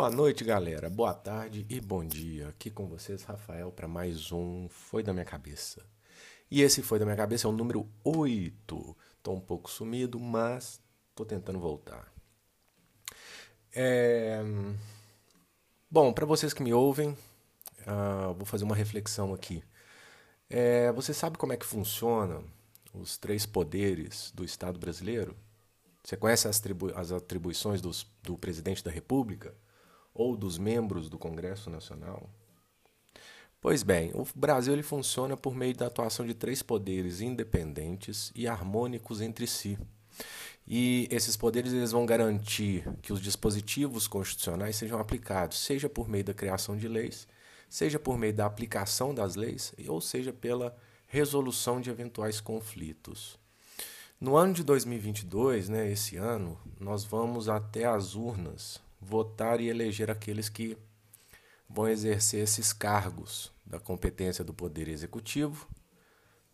Boa noite, galera. Boa tarde e bom dia. Aqui com vocês, Rafael, para mais um Foi da Minha Cabeça. E esse Foi da Minha Cabeça é o número 8. Tô um pouco sumido, mas tô tentando voltar. É... Bom, para vocês que me ouvem, uh, vou fazer uma reflexão aqui. É, você sabe como é que funciona os três poderes do Estado brasileiro? Você conhece as, as atribuições dos, do presidente da República ou dos membros do Congresso Nacional? Pois bem, o Brasil ele funciona por meio da atuação de três poderes independentes e harmônicos entre si. E esses poderes eles vão garantir que os dispositivos constitucionais sejam aplicados, seja por meio da criação de leis, seja por meio da aplicação das leis, ou seja pela resolução de eventuais conflitos. No ano de 2022, né, esse ano, nós vamos até as urnas votar e eleger aqueles que vão exercer esses cargos da competência do Poder Executivo,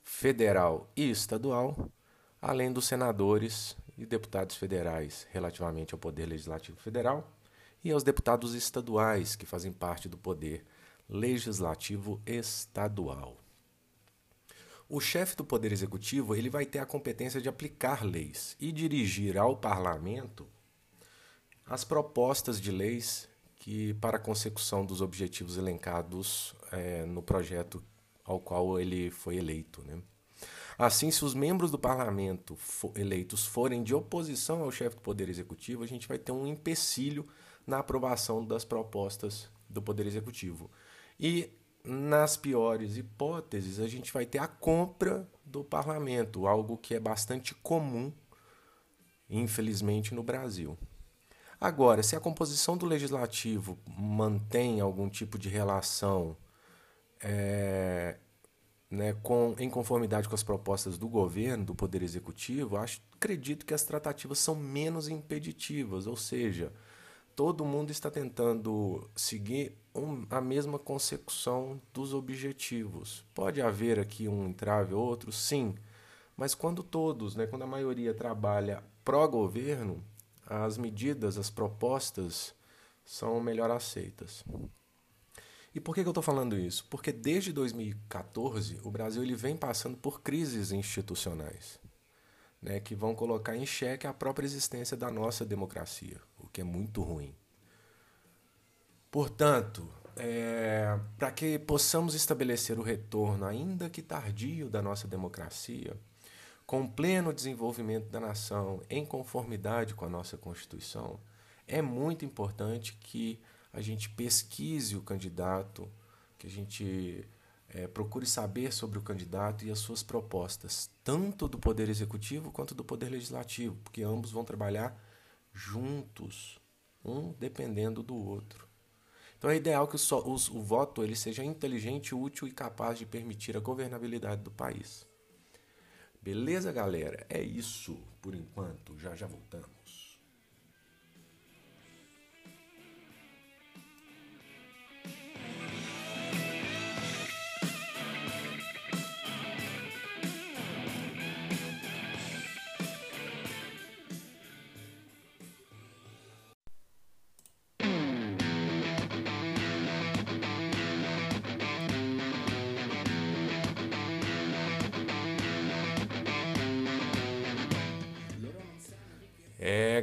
federal e estadual, além dos senadores e deputados federais relativamente ao Poder Legislativo Federal e aos deputados estaduais que fazem parte do Poder Legislativo Estadual. O chefe do Poder Executivo ele vai ter a competência de aplicar leis e dirigir ao parlamento as propostas de leis que para a consecução dos objetivos elencados é, no projeto ao qual ele foi eleito. Né? Assim, se os membros do parlamento for, eleitos forem de oposição ao chefe do Poder Executivo, a gente vai ter um empecilho na aprovação das propostas do Poder Executivo. E nas piores hipóteses, a gente vai ter a compra do parlamento, algo que é bastante comum, infelizmente, no Brasil. Agora, se a composição do legislativo mantém algum tipo de relação é, né, com, em conformidade com as propostas do governo, do Poder Executivo, acho, acredito que as tratativas são menos impeditivas, ou seja, todo mundo está tentando seguir um, a mesma consecução dos objetivos. Pode haver aqui um entrave ou outro, sim, mas quando todos, né, quando a maioria trabalha pró-governo, as medidas, as propostas são melhor aceitas. E por que, eu estou falando isso? Porque desde 2014 o Brasil ele vem passando por crises institucionais né, que vão colocar em xeque a própria existência da nossa democracia que é muito ruim. Portanto, é, para que possamos estabelecer o retorno, ainda que tardio, da nossa democracia, com pleno desenvolvimento da nação, em conformidade com a nossa Constituição, é muito importante que a gente pesquise o candidato, que a gente é, procure saber sobre o candidato e as suas propostas, tanto do Poder Executivo quanto do Poder Legislativo, porque ambos vão trabalhar juntos, um dependendo do outro. Então é ideal que o, o, o voto ele seja inteligente, útil e capaz de permitir a governabilidade do país. Beleza, galera? É isso por enquanto. Já já voltamos.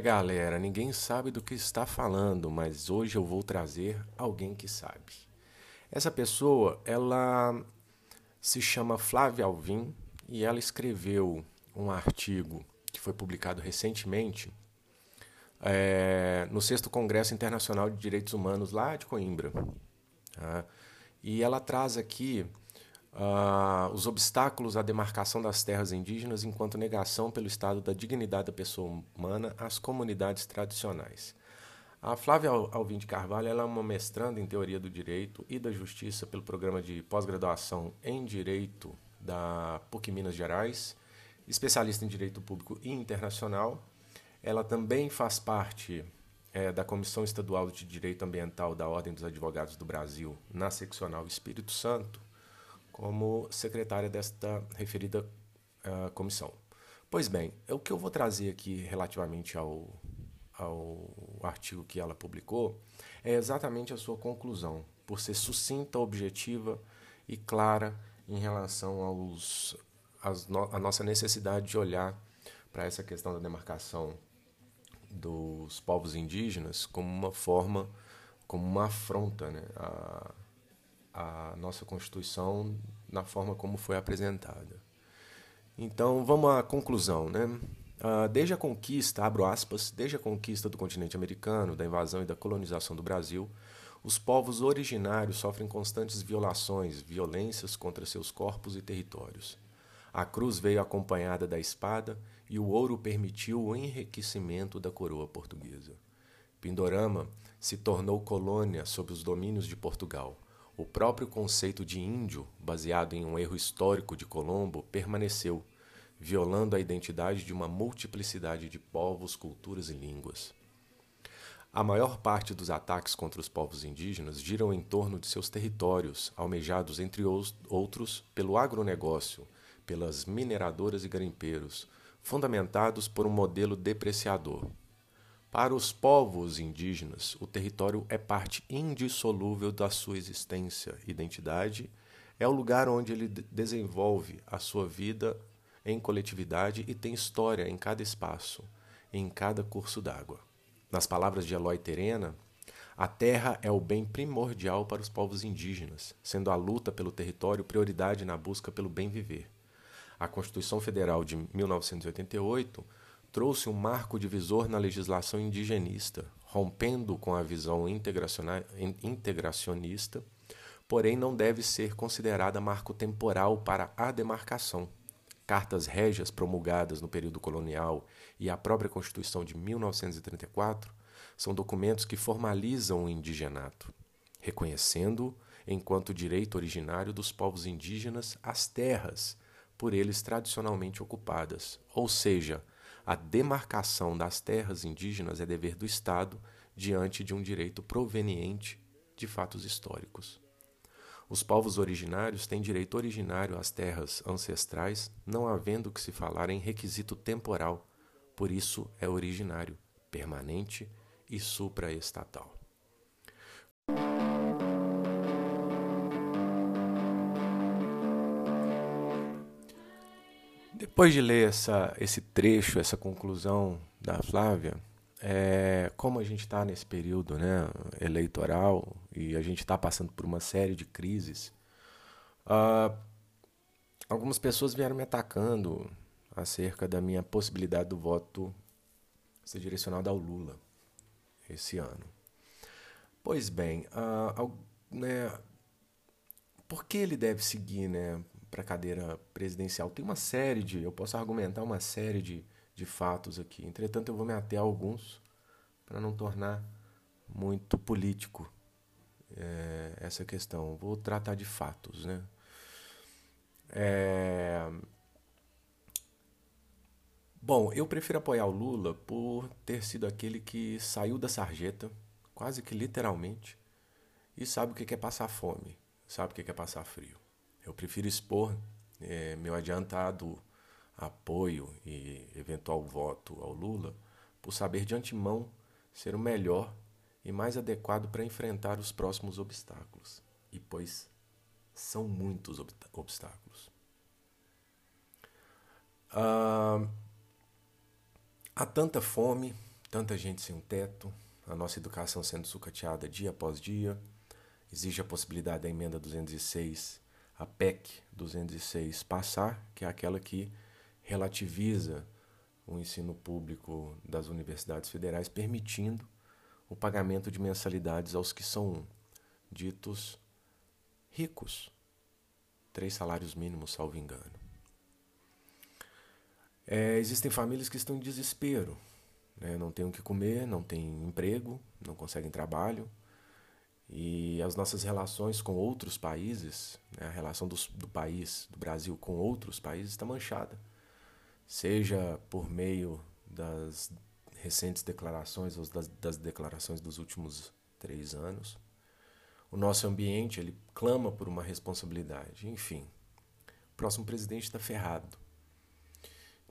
Galera, ninguém sabe do que está falando, mas hoje eu vou trazer alguém que sabe. Essa pessoa, ela se chama Flávia Alvim e ela escreveu um artigo que foi publicado recentemente é, no sexto Congresso Internacional de Direitos Humanos lá de Coimbra. Tá? E ela traz aqui uh, os obstáculos à demarcação das terras indígenas enquanto negação pelo Estado da dignidade da pessoa humana às comunidades tradicionais. A Flávia Alvim de Carvalho é uma mestranda em Teoria do Direito e da Justiça pelo programa de pós-graduação em Direito da PUC Minas Gerais, especialista em Direito Público e Internacional. Ela também faz parte é, da Comissão Estadual de Direito Ambiental da Ordem dos Advogados do Brasil na seccional Espírito Santo como secretária desta referida uh, comissão. Pois bem, o que eu vou trazer aqui relativamente ao, ao artigo que ela publicou é exatamente a sua conclusão, por ser sucinta, objetiva e clara em relação aos no, a nossa necessidade de olhar para essa questão da demarcação dos povos indígenas como uma forma, como uma afronta né, à nossa Constituição na forma como foi apresentada. Então vamos à conclusão. Né? Uh, desde a conquista, abro aspas, desde a conquista do continente americano, da invasão e da colonização do Brasil, os povos originários sofrem constantes violações, violências contra seus corpos e territórios. A cruz veio acompanhada da espada e o ouro permitiu o enriquecimento da coroa portuguesa. Pindorama se tornou colônia sob os domínios de Portugal. O próprio conceito de índio, baseado em um erro histórico de Colombo, permaneceu, violando a identidade de uma multiplicidade de povos, culturas e línguas. A maior parte dos ataques contra os povos indígenas giram em torno de seus territórios, almejados, entre outros, pelo agronegócio, pelas mineradoras e garimpeiros, fundamentados por um modelo depreciador. Para os povos indígenas, o território é parte indissolúvel da sua existência, identidade, é o lugar onde ele desenvolve a sua vida em coletividade e tem história em cada espaço, em cada curso d'água. Nas palavras de Eloy Terena, a terra é o bem primordial para os povos indígenas, sendo a luta pelo território prioridade na busca pelo bem viver. A Constituição Federal de 1988 trouxe um marco divisor na legislação indigenista, rompendo com a visão integracionista, porém não deve ser considerada marco temporal para a demarcação. Cartas régias promulgadas no período colonial e a própria Constituição de 1934 são documentos que formalizam o indigenato, reconhecendo enquanto direito originário dos povos indígenas as terras por eles tradicionalmente ocupadas, ou seja, a demarcação das terras indígenas é dever do Estado diante de um direito proveniente de fatos históricos. Os povos originários têm direito originário às terras ancestrais, não havendo que se falar em requisito temporal, por isso é originário, permanente e supraestatal. Depois de ler essa, esse trecho, essa conclusão da Flávia, é, como a gente está nesse período né, eleitoral e a gente está passando por uma série de crises, uh, algumas pessoas vieram me atacando acerca da minha possibilidade do voto ser direcionado ao Lula esse ano. Pois bem, uh, né, por que ele deve seguir né, para a cadeira presidencial. Tem uma série de, eu posso argumentar uma série de, de fatos aqui. Entretanto, eu vou me ater a alguns para não tornar muito político é, essa questão. Vou tratar de fatos, né? É... Bom, eu prefiro apoiar o Lula por ter sido aquele que saiu da sarjeta, quase que literalmente, e sabe o que é passar fome, sabe o que é passar frio. Eu prefiro expor é, meu adiantado apoio e eventual voto ao Lula por saber de antemão ser o melhor e mais adequado para enfrentar os próximos obstáculos. E pois são muitos ob obstáculos. Ah, há tanta fome, tanta gente sem um teto, a nossa educação sendo sucateada dia após dia, exige a possibilidade da emenda 206 a PEC 206 passar, que é aquela que relativiza o ensino público das universidades federais, permitindo o pagamento de mensalidades aos que são ditos ricos. Três salários mínimos, salvo engano. É, existem famílias que estão em desespero. Né? Não têm o que comer, não têm emprego, não conseguem trabalho e as nossas relações com outros países, né, a relação do, do país, do Brasil com outros países está manchada. Seja por meio das recentes declarações ou das, das declarações dos últimos três anos. O nosso ambiente ele clama por uma responsabilidade. Enfim, o próximo presidente está ferrado.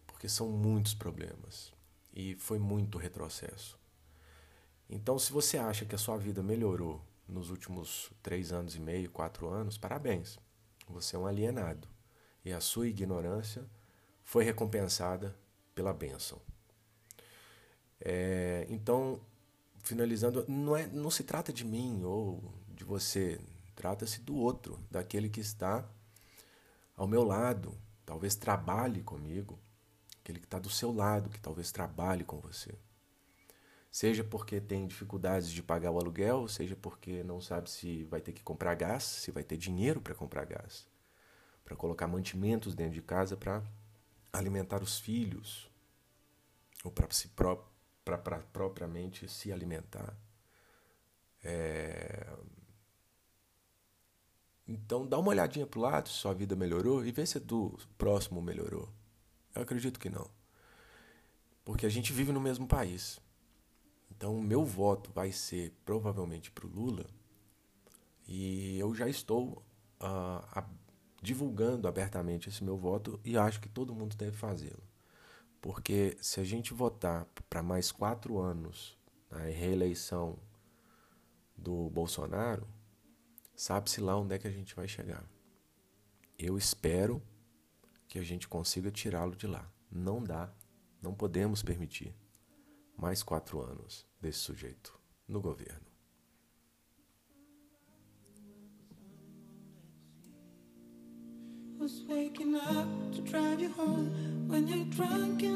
Porque são muitos problemas. E foi muito retrocesso. Então, se você acha que a sua vida melhorou nos últimos três anos e meio, quatro anos, parabéns. Você é um alienado. E a sua ignorância foi recompensada pela bênção. É, então, finalizando, não, é, não se trata de mim ou de você, trata-se do outro, daquele que está ao meu lado, talvez trabalhe comigo, aquele que está do seu lado, que talvez trabalhe com você. Seja porque tem dificuldades de pagar o aluguel, seja porque não sabe se vai ter que comprar gás, se vai ter dinheiro para comprar gás, para colocar mantimentos dentro de casa para alimentar os filhos, ou para si para propriamente se alimentar. É... Então dá uma olhadinha para o lado se sua vida melhorou e vê se do próximo melhorou. Eu acredito que não. Porque a gente vive no mesmo país. Então meu voto vai ser provavelmente para o Lula. E eu já estou uh, a, divulgando abertamente esse meu voto e acho que todo mundo deve fazê-lo. Porque se a gente votar para mais quatro anos na reeleição do Bolsonaro, sabe-se lá onde é que a gente vai chegar. Eu espero que a gente consiga tirá-lo de lá. Não dá, não podemos permitir mais quatro anos desse sujeito no governo. was waking up to drive you home when you're drunk and